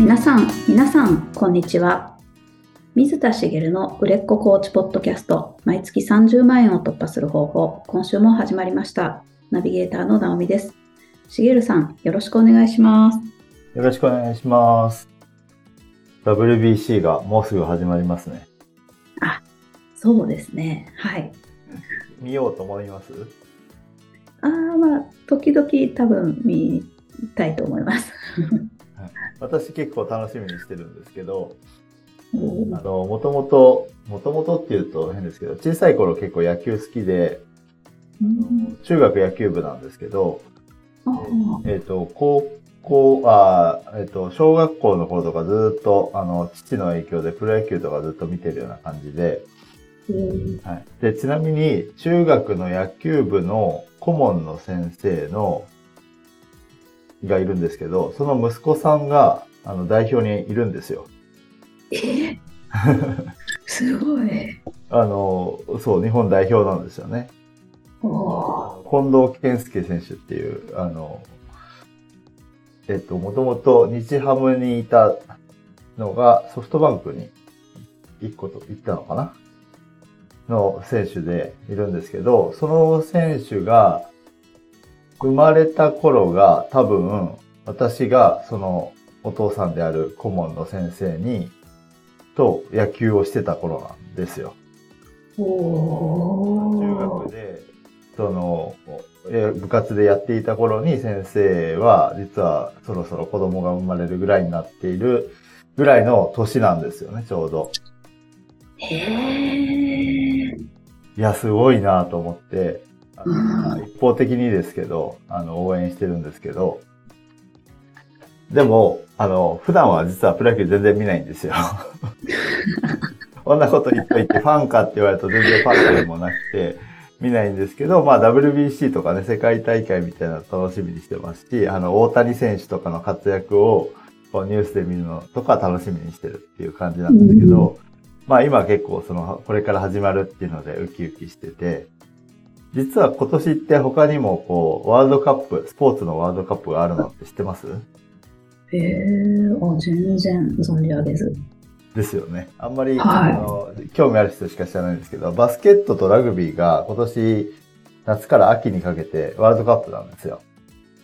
皆さん、皆さん、こんにちは。水田茂の売れっ子コーチポッドキャスト、毎月30万円を突破する方法、今週も始まりました。ナビゲーターの直美です。茂さん、よろしくお願いします。よろしくお願いします。WBC がもうすぐ始まりますね。そうですね。はい。見ようと思います？あー、まあ、時々多分見たいと思います。私結構楽しみにしてるんですけど、おあの、もともと、もともとっていうと変ですけど、小さい頃結構野球好きで、うん。中学野球部なんですけど、あーえっ、と、高校、あーえっ、と、小学校の頃とかずっと、あの、父の影響でプロ野球とかずっと見てるような感じで、うん。はい。で、ちなみに、中学の野球部の顧問の先生の、がいるんですけど、その息子さんが、あの、代表にいるんですよ。え？ー すごい。あの、そう、日本代表なんですよね。近藤健介選手っていう、あの、えっと、もともと日ハムにいたのがソフトバンクに一個と行ったのかな？の選手でいるんですけど、その選手が生まれた頃が多分私がそのお父さんである顧問の先生にと野球をしてた頃なんですよ。お中ー学で、その、え部活でやっていた頃に先生は、実はそろそろ子供が生まれるぐらいになっているぐらいの年なんですよね、ちょうど。へえ。いや、すごいなと思って、一方的にですけど、あの、応援してるんですけど、でも、あの、普段は実はプロ野球全然見ないんですよ。こんなこと言っといて、ファンかって言われると全然ファンでもなくて、見ないんですけど、まあ WBC とかね、世界大会みたいなの楽しみにしてますし、あの、大谷選手とかの活躍をこうニュースで見るのとか楽しみにしてるっていう感じなんですけど、まあ今結構その、これから始まるっていうのでウキウキしてて、実は今年って他にもこう、ワールドカップ、スポーツのワールドカップがあるのって知ってます？へえ、あ、全然存じ上げず。ですよね。あんまり、はいあの興味ある人しか知らないんですけど、バスケットとラグビーが今年夏から秋にかけてワールドカップなんですよ。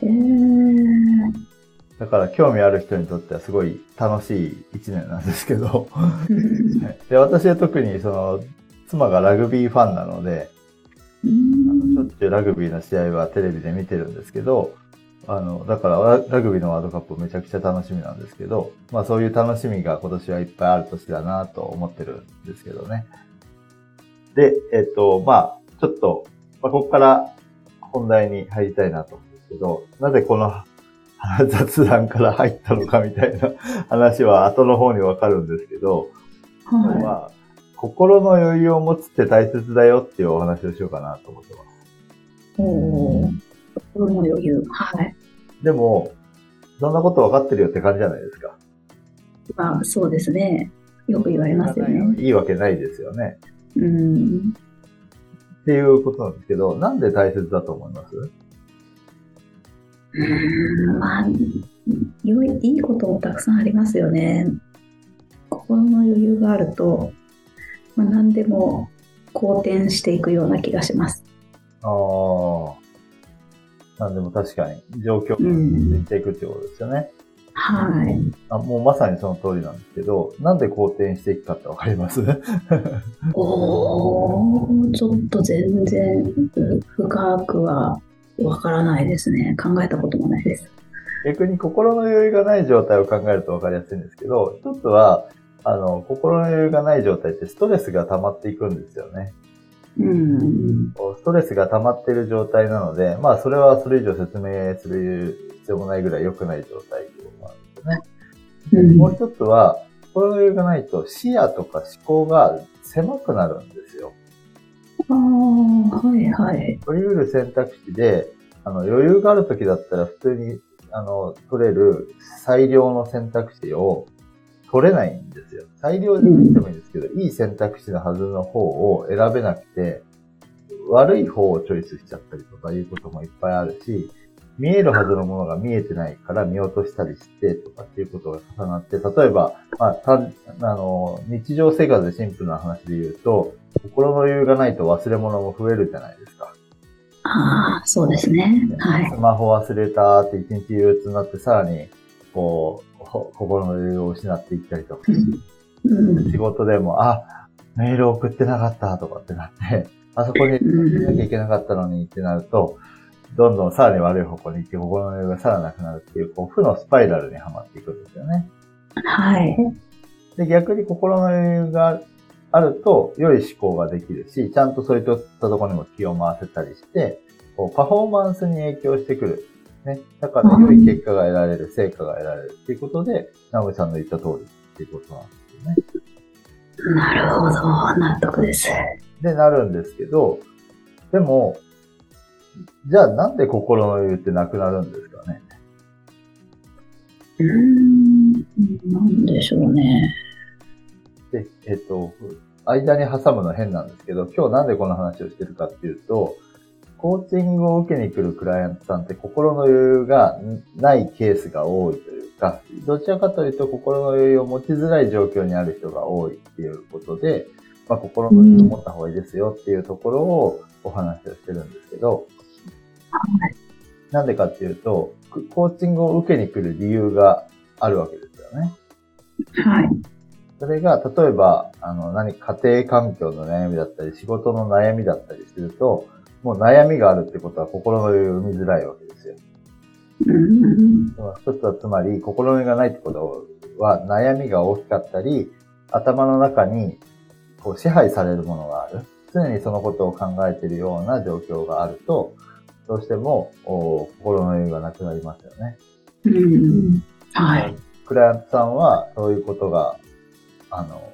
へえ。だから興味ある人にとってはすごい楽しい一年なんですけど、で私は特にその妻がラグビーファンなので、うあのしょんっちゅうラグビーの試合はテレビで見てるんですけど、あの、だからララグビーのワールドカップめちゃくちゃ楽しみなんですけど、まあそういう楽しみが今年はいっぱいある年だなと思ってるんですけどね。で、えっと、まあちょっと、まあ、ここから本題に入りたいなと思うんですけど、なぜこの 雑談から入ったのかみたいな話は後の方にわかるんですけど、今日はは心の余裕を持つって大切だよっていうお話をしようかなと思ってます。い。おー心の余裕。はい。でも、そんなこと分かってるよって感じじゃないですか。まあ、そうですね。よく言われますよね。いいわけないですよね。うん。っていうことなんですけど、なんで大切だと思います？うんまあ、良い、いいこともたくさんありますよね。心の余裕があると、まあ、何でも好転していくような気がします。ああ。なんでも確かに、状況うんにしていくってことですよね。はい。あもうまさにその通りなんですけど、なんで好転していくかってわかります？おーちょっと全然う深くはわからないですね。考えたこともないです。逆に心の余裕がない状態を考えると分かりやすいんですけど、一つは、あの、心の余裕がない状態ってストレスが溜まっていくんですよね。うん。ストレスが溜まっている状態なので、まあそれはそれ以上説明する必要もないぐらい良くない状態ってことなんですよね。うんもう一つは、心の余裕がないと視野とか思考が狭くなるんですよ。ああ、はいはい。取り得る選択肢で、あの余裕がある時だったら普通にあの取れる最良の選択肢を取れないんですよ。最良で言ってもいいんですけど、いい選択肢のはずの方を選べなくて、悪い方をチョイスしちゃったりとかいうこともいっぱいあるし、見えるはずのものが見えてないから見落としたりしてとかっていうことが重なって、例えば、まあ、た、あの、日常生活でシンプルな話で言うと、心の余裕がないと忘れ物も増えるじゃないですか。ああ、そうですね。はい。スマホ忘れたって一日憂鬱になって、さらに、こう、心の余裕を失っていったりとか。うん、仕事でも、あ、メール送ってなかったとかってなって、あそこに行かなきゃいけなかったのにってなると、どんどんさらに悪い方向に行って、心の余裕がさらなくなるっていう、こう、負のスパイラルにはまっていくんですよね。はい。で、逆に心の余裕があると、良い思考ができるし、ちゃんとそういったところにも気を回せたりして、こうパフォーマンスに影響してくる。ね。だから、良い結果が得られる、成果が得られるっていうことで、直江さんの言った通りっていうことなんですよね。なるほど。納得です。で、なるんですけど、でも、じゃあなんで心の余裕ってなくなるんですかね？うーん、なんでしょうね。で、えっと、間に挟むの変なんですけど、今日なんでこの話をしてるかっていうと、コーチングを受けに来るクライアントさんって心の余裕がないケースが多いというか、どちらかというと心の余裕を持ちづらい状況にある人が多いっていうことで、まあ、心の余裕を持った方がいいですよっていうところをお話をしてるんですけど、はい、なんでかっていうと、コーチングを受けに来る理由があるわけですよね。はい。それが、例えば、あの、何、家庭環境の悩みだったり、仕事の悩みだったりすると、もう悩みがあるってことは心の余裕を生みづらいわけですよ。うん、一つはつまり、心の余裕がないってことは、悩みが大きかったり、頭の中にこう支配されるものがある。常にそのことを考えているような状況があると、どうしても心の余裕がなくなりますよね。うん、はい。クライアントさんはそういうことが、あの、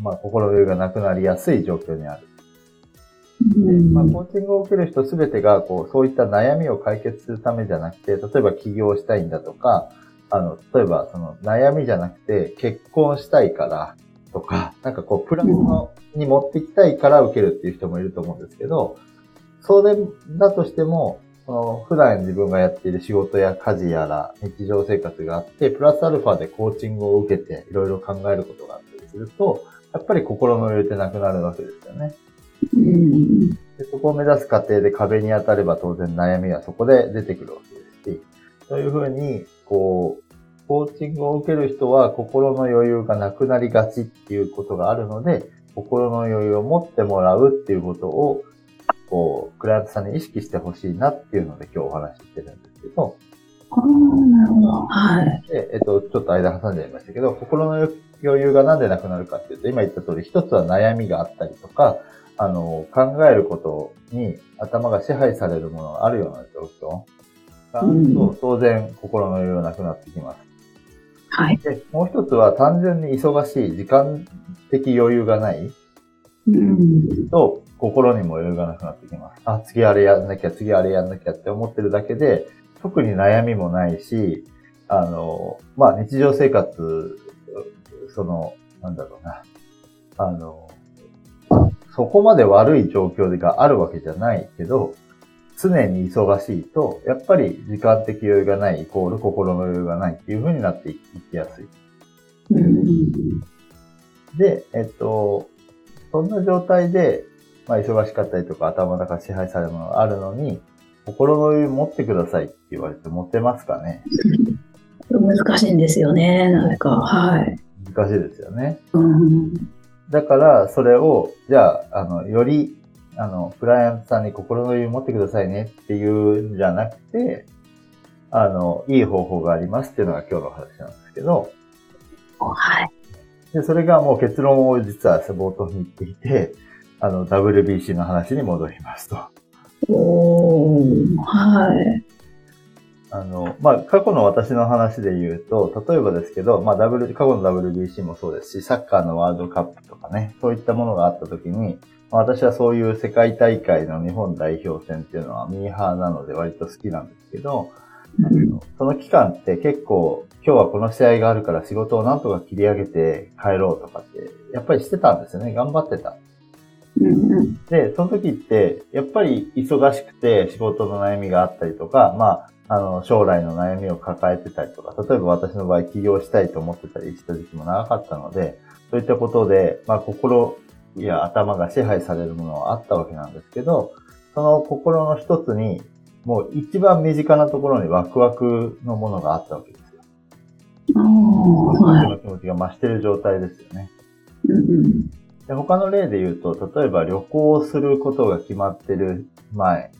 まあ、心の余裕がなくなりやすい状況にある。まあ、コーチングを受ける人すべてが、こう、そういった悩みを解決するためじゃなくて、例えば起業したいんだとか、あの、例えば、その悩みじゃなくて、結婚したいから、とか、なんかこう、プラスの、に持ってきたいから受けるっていう人もいると思うんですけど、それだとしても、その普段自分がやっている仕事や家事やら日常生活があって、プラスアルファでコーチングを受けていろいろ考えることがあったりすると、やっぱり心の余裕ってなくなるわけですよね。でそこを目指す過程で壁に当たれば当然悩みはそこで出てくるわけですし、そういうふうに、こう、コーチングを受ける人は心の余裕がなくなりがちっていうことがあるので、心の余裕を持ってもらうっていうことを、こう、クライアントさんに意識してほしいなっていうので今日お話ししてるんですけど。ああ、なるほど。はい。で、えっと、ちょっと間挟んじゃいましたけど、心の余裕がなんでなくなるかっていうと、今言った通り、一つは悩みがあったりとか、あの、考えることに頭が支配されるものがあるような状況が、うん、当然心の余裕がなくなってきます。はい。で、もう一つは単純に忙しい、時間的余裕がない、うん、と、心にも余裕がなくなってきます。あ、次あれやんなきゃ、次あれやんなきゃって思ってるだけで、特に悩みもないし、あの、まあ、日常生活、その、なんだろうな、あの、そこまで悪い状況があるわけじゃないけど、常に忙しいと、やっぱり時間的余裕がないイコール心の余裕がないっていう風になっていきやすい。で、えっと、そんな状態で、まあ忙しかったりとか頭の中支配されるものがあるのに、心の余裕持ってくださいって言われて持ってますかね？難しいんですよね、なんか、はい。難しいですよね。うんだから、それを、じゃあ、あの、より、あの、クライアントさんに心の余裕持ってくださいねっていうんじゃなくて、あの、いい方法がありますっていうのが今日の話なんですけど、はい。で、それがもう結論を実は冒頭に言っていて、あの、WBC の話に戻りますと。おー、はい。あの、まあ、過去の私の話で言うと、例えばですけど、まあ、W、過去の WBC もそうですし、サッカーのワールドカップとかね、そういったものがあった時に、まあ、私はそういう世界大会の日本代表戦っていうのはミーハーなので割と好きなんですけど、その期間って結構、今日はこの試合があるから仕事をなんとか切り上げて帰ろうとかって、やっぱりしてたんですよね。頑張ってた。で、その時って、やっぱり忙しくて仕事の悩みがあったりとか、まあ、あの、将来の悩みを抱えてたりとか、例えば私の場合起業したいと思ってたりした時期も長かったので、そういったことで、まあ心や頭が支配されるものはあったわけなんですけど、その心の一つに、もう一番身近なところにワクワクのものがあったわけですよ。ああ、はい。の気持ちが増してる状態ですよね。で他の例で言うと、例えば旅行することが決まってる前、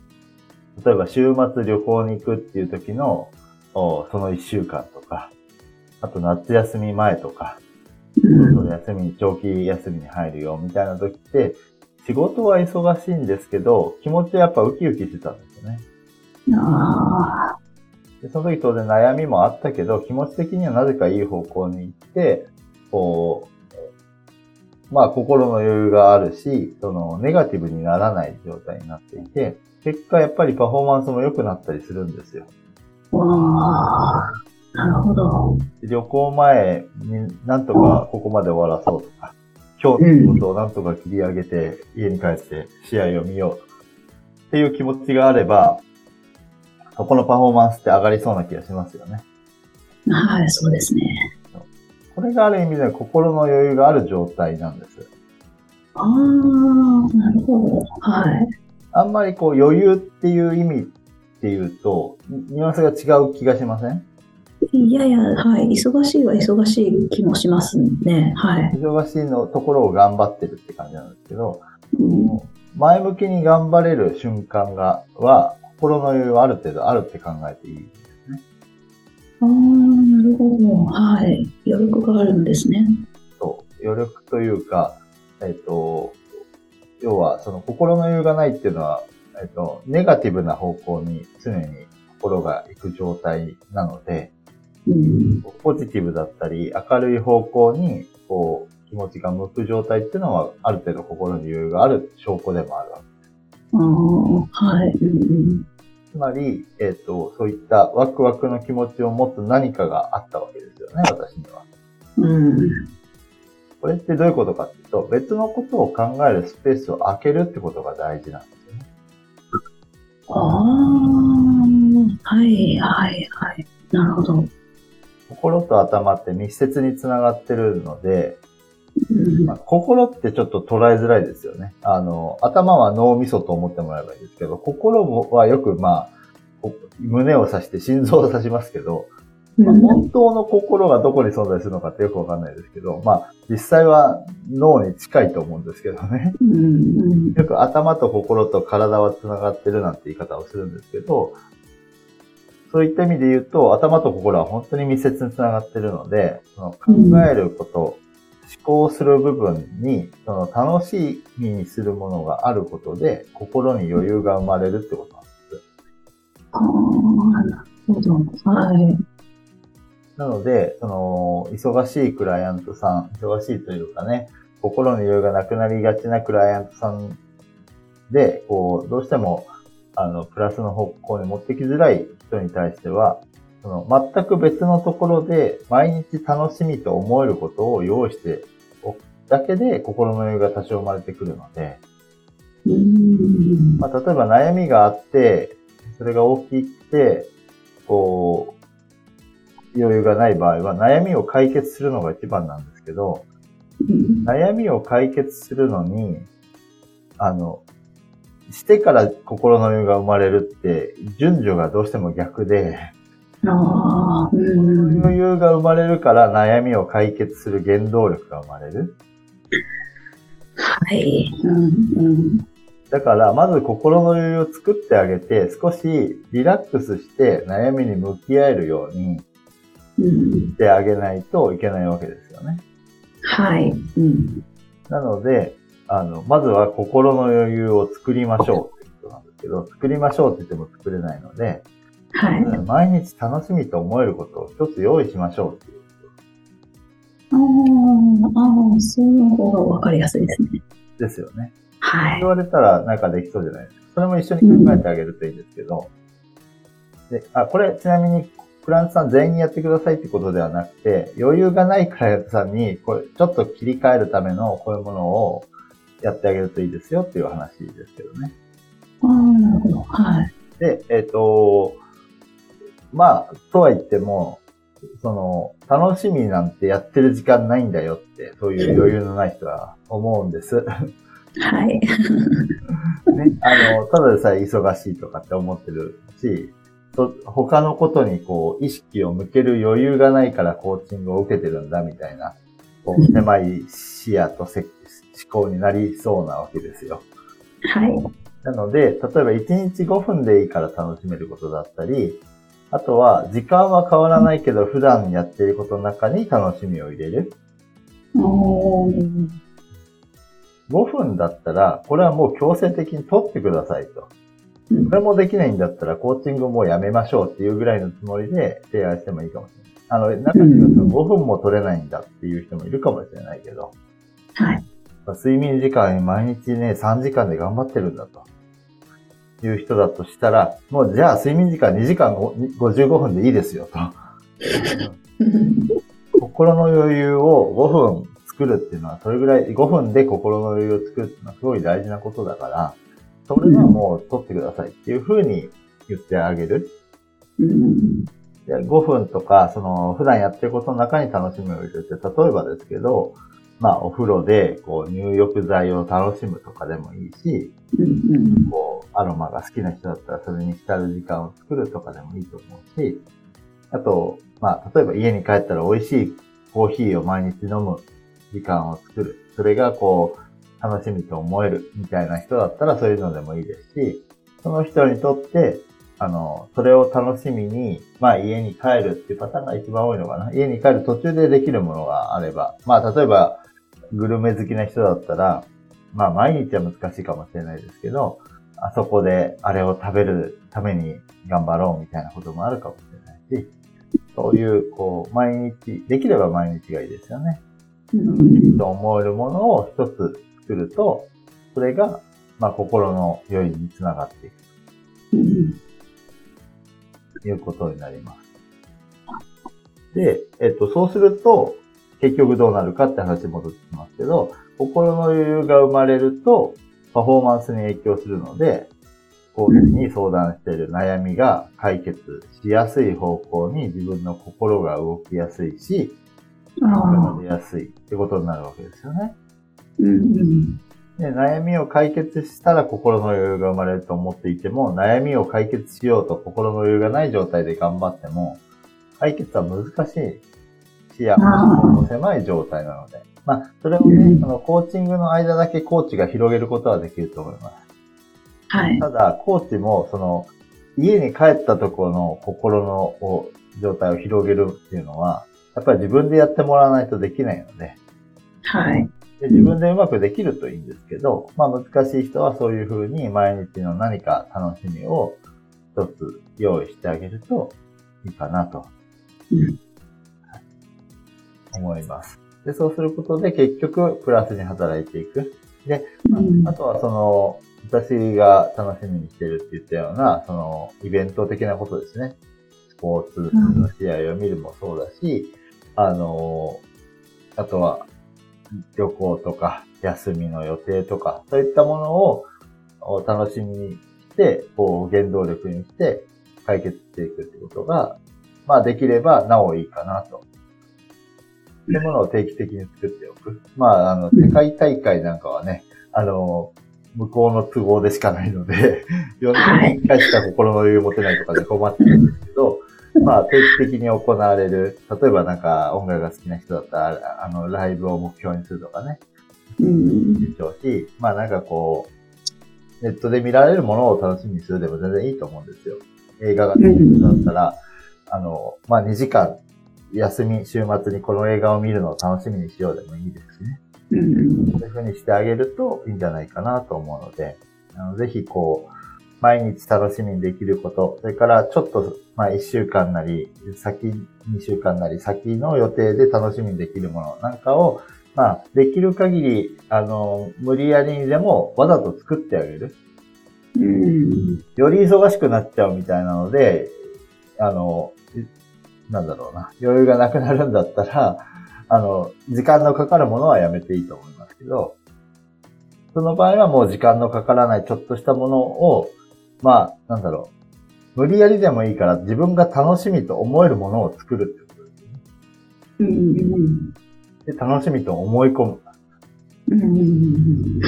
例えば週末旅行に行くっていう時の、おその一週間とか、あと夏休み前とか、休みに、長期休みに入るよみたいな時って、仕事は忙しいんですけど、気持ちはやっぱウキウキしてたんですよね。でその時当然悩みもあったけど、気持ち的にはなぜかいい方向に行って、こう、まあ心の余裕があるし、そのネガティブにならない状態になっていて、結果やっぱりパフォーマンスも良くなったりするんですよ。わあ、なるほど。で旅行前になんとかここまで終わらそうとか、今日のことをなんとか切り上げて家に帰って試合を見ようとか、っていう気持ちがあれば、そこのパフォーマンスって上がりそうな気がしますよね。はい、そうですね。これがある意味では心の余裕がある状態なんです。ああ、なるほど。はい。あんまりこう余裕っていう意味っていうと、ニュアンスが違う気がしません？いやいや、はい。忙しいは忙しい気もしますね。はい。忙しいのところを頑張ってるって感じなんですけど、うん、前向きに頑張れる瞬間が、は、心の余裕はある程度あるって考えていい。ああ、なるほど。はい。余力があるんですね。そう。余力というか、えっ、と、要は、その心の余裕がないっていうのは、えっ、と、ネガティブな方向に常に心が行く状態なので、うん。ポジティブだったり、明るい方向に、こう、気持ちが向く状態っていうのは、ある程度心に余裕がある証拠でもあるわけ。ああ、はい。うんつまり、えっ、と、そういったワクワクの気持ちを持つ何かがあったわけですよね、私には。うん。うん。これってどういうことかっていうと、別のことを考えるスペースを空けるってことが大事なんですよね。ああ、はい、はい、はい。なるほど。心と頭って密接につながってるので、うんまあ、心ってちょっと捉えづらいですよね。あの、頭は脳みそと思ってもらえばいいですけど、心はよくまあ、こ胸を刺して心臓を刺しますけど、まあ本当の心がどこに存在するのかってよくわかんないですけど、まあ、実際は脳に近いと思うんですけどね。よく頭と心と体は繋がってるなんて言い方をするんですけど、そういった意味で言うと、頭と心は本当に密接に繋がってるので、その考えること、思考する部分に、その楽しみにするものがあることで、心に余裕が生まれるってことなんです。ああ、なるほど。はい。なので、その、忙しいクライアントさん、忙しいというかね、心に余裕がなくなりがちなクライアントさんで、こう、どうしても、あの、プラスの方向に持ってきづらい人に対しては、その、全く別のところで、毎日楽しみと思えることを用意しておくだけで、心の余裕が多少生まれてくるので、うん。まあ、例えば悩みがあって、それが大きくて、こう、余裕がない場合は、悩みを解決するのが一番なんですけど、うん悩みを解決するのに、あの、してから心の余裕が生まれるって、順序がどうしても逆で、ああ、うん。余裕が生まれるから悩みを解決する原動力が生まれる。はい。うんうんだから、まず心の余裕を作ってあげて、少しリラックスして悩みに向き合えるようにうんしてあげないといけないわけですよね。はい。うん。なので、あの、まずは心の余裕を作りましょうってことなん。ですけど、作りましょうって言っても作れないので、はい。毎日楽しみと思えることを一つ用意しましょうっていう。ああ、ああ、そういう方がわかりやすいですね。ですよね。はい言。われたらなん。かできそうじゃないですか。それも一緒に考えてあげるといいん。ですけど。で、あ、これちなみに、クライアントさん全員にやってくださいってことではなくて、余裕がないクライアントさんに、これ、ちょっと切り替えるためのこういうものをやってあげるといいですよっていう話ですけどね。ああ、なるほど。はい。で、えっ、と、まあ、とは言っても、その、楽しみなんてやってる時間ないんだよって、そういう余裕のない人は思うんです。はい。ね、あの、ただでさえ忙しいとかって思ってるし、と他のことにこう、意識を向ける余裕がないからコーチングを受けてるんだみたいな、こう、狭い視野とせ思考になりそうなわけですよ。はい。なので、例えば1日5分でいいから楽しめることだったり、あとは時間は変わらないけど普段やっていることの中に楽しみを入れる。おー5分だったら、これはもう強制的に取ってくださいと。うんこれもできないんだったらコーチングもうやめましょうっていうぐらいのつもりで提案してもいいかもしれない。あの、中には5分も取れないんだっていう人もいるかもしれないけど、はい。睡眠時間毎日ね、3時間で頑張ってるんだと。いう人だとしたら、もうじゃあ睡眠時間2時間55分でいいですよと。心の余裕を5分作るっていうのは、それぐらい、5分で心の余裕を作るっていうのはすごい大事なことだから、それはもう取ってくださいっていうふうに言ってあげる。うんで5分とか、その、普段やってることの中に楽しみを入れて、例えばですけど、まあ、お風呂で、こう、入浴剤を楽しむとかでもいいし、うんこう、アロマが好きな人だったらそれに浸る時間を作るとかでもいいと思うし、あと、まあ、例えば家に帰ったら美味しいコーヒーを毎日飲む時間を作る。それがこう、楽しみと思えるみたいな人だったらそういうのでもいいですし、その人にとって、あの、それを楽しみに、まあ家に帰るっていうパターンが一番多いのかな。家に帰る途中でできるものがあれば、まあ例えば、グルメ好きな人だったら、まあ毎日は難しいかもしれないですけど、あそこであれを食べるために頑張ろうみたいなこともあるかもしれないし、そういう、こう、毎日、できれば毎日がいいですよね。うんと思えるものを一つ作ると、それが、まあ心の余裕につながっていくうんということになります。で、えっと、そうすると、結局どうなるかって話に戻ってきますけど、心の余裕が生まれると、パフォーマンスに影響するので、コーチに相談している悩みが解決しやすい方向に自分の心が動きやすいし、があ出やすいってことになるわけですよね。うんで悩みを解決したら心の余裕が生まれると思っていても、悩みを解決しようと心の余裕がない状態で頑張っても、解決は難しい視野も狭い状態なので。まあ、それをね、うんそのコーチングの間だけコーチが広げることはできると思います。はい。ただ、コーチも、その、家に帰ったところの心のお状態を広げるっていうのは、やっぱり自分でやってもらわないとできないので、はい。で自分でうまくできるといいんですけど、まあ難しい人はそういうふうに毎日の何か楽しみを一つ用意してあげるといいかなとうん思います。で、そうすることで結局プラスに働いていく。うんあとはその、私が楽しみにしてるって言ったような、その、イベント的なことですね。スポーツの試合を見るもそうだし、あの、あとは、旅行とか、休みの予定とか、そういったものをお楽しみにして、こう、原動力にして解決していくってことが、まあできればなおいいかなと。っていうものを定期的に作っておく。まあ、あの、世界大会なんかはね、あの、向こうの都合でしかないので、4年に1回しか心の余裕持てないとかで困ってるんですけど、まあ、定期的に行われる、例えばなんか音楽が好きな人だったら、あの、ライブを目標にするとかね、うんでしょうし、まあなんかこう、ネットで見られるものを楽しみにするでも全然いいと思うんですよ。映画が好きな人だったら、あの、まあ2時間、休み、週末にこの映画を見るのを楽しみにしようでもいいですしね。うんそういう風にしてあげるといいんじゃないかなと思うので、あのぜひこう、毎日楽しみにできること、それからちょっと、まあ1週間なり、先2週間なり、先の予定で楽しみにできるもの。なんかを、まあ、できる限り、あの、無理やりにでもわざと作ってあげる。うん。より忙しくなっちゃうみたいなので、あの、なんだろうな、余裕がなくなるんだったら、あの、時間のかかるものはやめていいと思いますけど、その場合はもう時間のかからないちょっとしたものを、まあ、なんだろう、無理やりでもいいから自分が楽しみと思えるものを作るってことですね。うんうんで、楽しみと思い込む。うんうん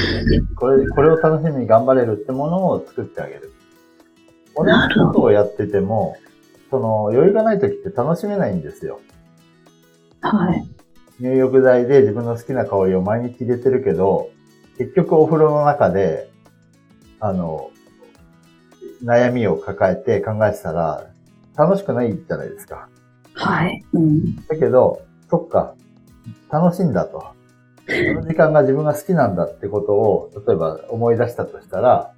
これ、これを楽しみに頑張れるってものを作ってあげる。同じことをやってても、その余裕がない時って楽しめないんですよ。はい。入浴剤で自分の好きな香りを毎日入れてるけど、結局お風呂の中で、あの、悩みを抱えて考えてたら、楽しくないじゃないですか。はい。うん。だけど、そっか、楽しいんだと。その時間が自分が好きなんだってことを、例えば思い出したとしたら、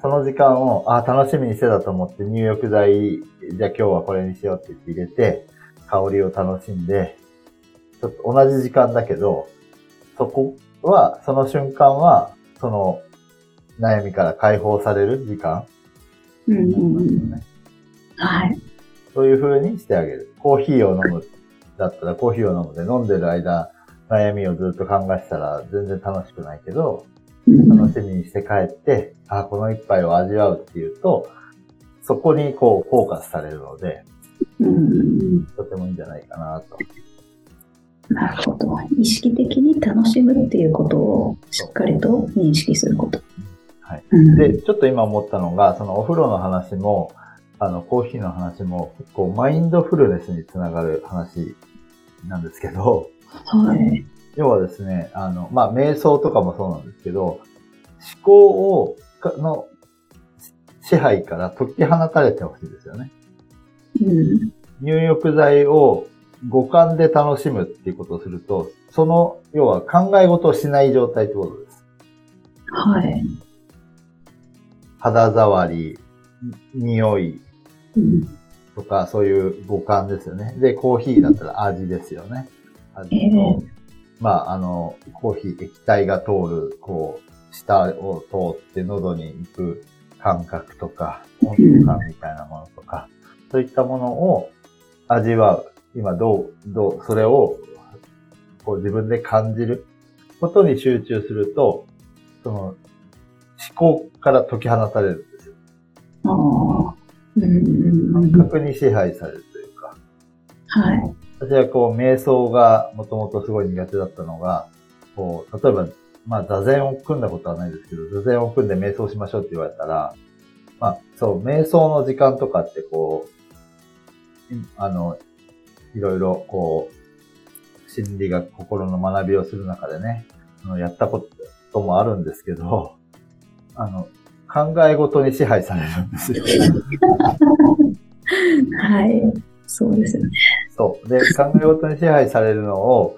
その時間を、あ、楽しみにしてたと思って入浴剤、じゃあ今日はこれにしようって言って入れて、香りを楽しんで、ちょっと同じ時間だけど、そこは、その瞬間は、その悩みから解放される時間、うんうんうん。はい。そういう風にしてあげる。コーヒーを飲むだったらコーヒーを飲むで飲んでる間、悩みをずっと考えてたら全然楽しくないけど、うん楽しみにして帰って、あ、この一杯を味わうっていうと、そこにこうフォーカスされるので、とてもいいんじゃないかなと。なるほど。意識的に楽しむっていうことをしっかりと認識すること。はい。うん、で、ちょっと今思ったのが、そのお風呂の話も、あの、コーヒーの話も、結構マインドフルネスにつながる話なんですけど、はい。要はですね、あの、まあ、瞑想とかもそうなんですけど、思考を、かの、支配から解き放たれてほしいですよね。うん。入浴剤を五感で楽しむっていうことをすると、その、要は考え事をしない状態ってことです。はい。肌触り、匂いうん。とか、そういう五感ですよね。で、コーヒーだったら味ですよね。味ええと、まあ、あの、コーヒー液体が通る、こう、舌を通って喉に行く感覚とか、温度感みたいなものとか、そういったものを味わう。今どう、どう、それを、こう自分で感じることに集中すると、その、思考から解き放たれるんですよ。ああ。感覚に支配されるというか。はい。私はこう、瞑想がもともとすごい苦手だったのが、こう、例えば、まあ、座禅を組んだことはないですけど、座禅を組んで瞑想しましょうって言われたら、まあ、そう、瞑想の時間とかってこう、いあの、いろいろこう、心理学、心の学びをする中でね、やったこともあるんですけど、あの、考え事に支配されるんですよ。はい。そうですよね。そう。で、考え事に支配されるのを、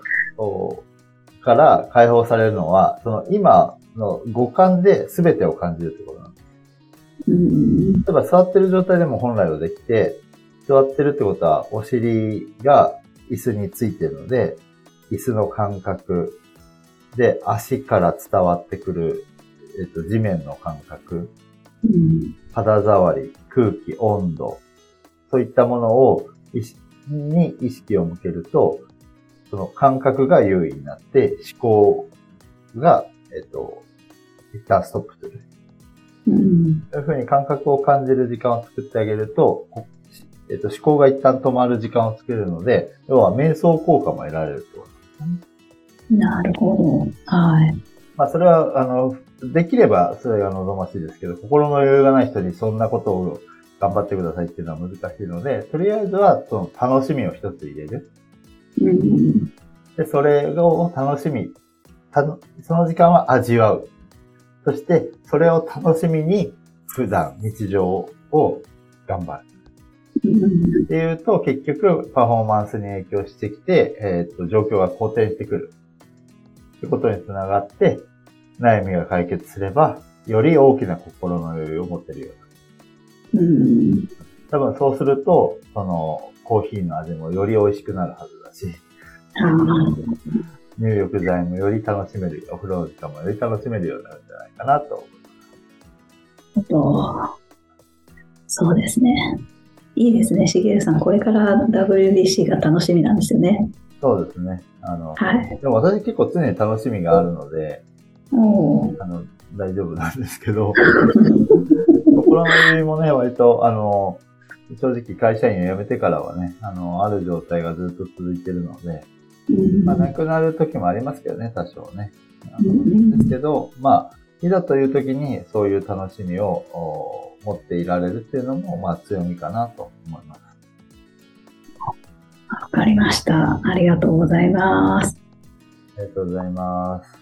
から解放されるのは、その今の五感で全てを感じるってことなんです。うん。例えば座ってる状態でも本来はできて、座ってるってことはお尻が椅子についてるので、椅子の感覚で足から伝わってくる、えっと、地面の感覚、うん。肌触り、空気、温度、そういったものを意識に意識を向けると、その感覚が優位になって思考が、えっと、一旦ストップする。うん。そういうふうに感覚を感じる時間を作ってあげると、こえっと、思考が一旦止まる時間を作れるので、要は瞑想効果も得られるとですね。なるほど。はい。まあ、それは、あの、できればそれが望ましいですけど、心の余裕がない人にそんなことを頑張ってくださいっていうのは難しいので、とりあえずは、その楽しみを一つ入れる。で、それを楽しみ、たその時間は味わう。そして、それを楽しみに、普段、日常を頑張る。っていうと、結局、パフォーマンスに影響してきて、えっ、と、状況が好転してくる。ってことにつながって、悩みが解決すれば、より大きな心の余裕を持ってるような。うん。多分そうすると、その、コーヒーの味もより美味しくなるはずだし、入浴剤もより楽しめる、お風呂の時間もより楽しめるようになるんじゃないかなと思いと、そうですね。いいですね、しげるさん。これから WBC が楽しみなんですよね。そうですね。あの、はい。でも私結構常に楽しみがあるので、あの、大丈夫なんですけど、こコロナよりもね、割と、あの、正直会社員を辞めてからはね、あの、ある状態がずっと続いてるので、まあ、なくなる時もありますけどね、多少ね。あのですけど、まあ、いざという時にそういう楽しみを持っていられるっていうのも、まあ、強みかなと思います。わかりました。ありがとうございます。ありがとうございます。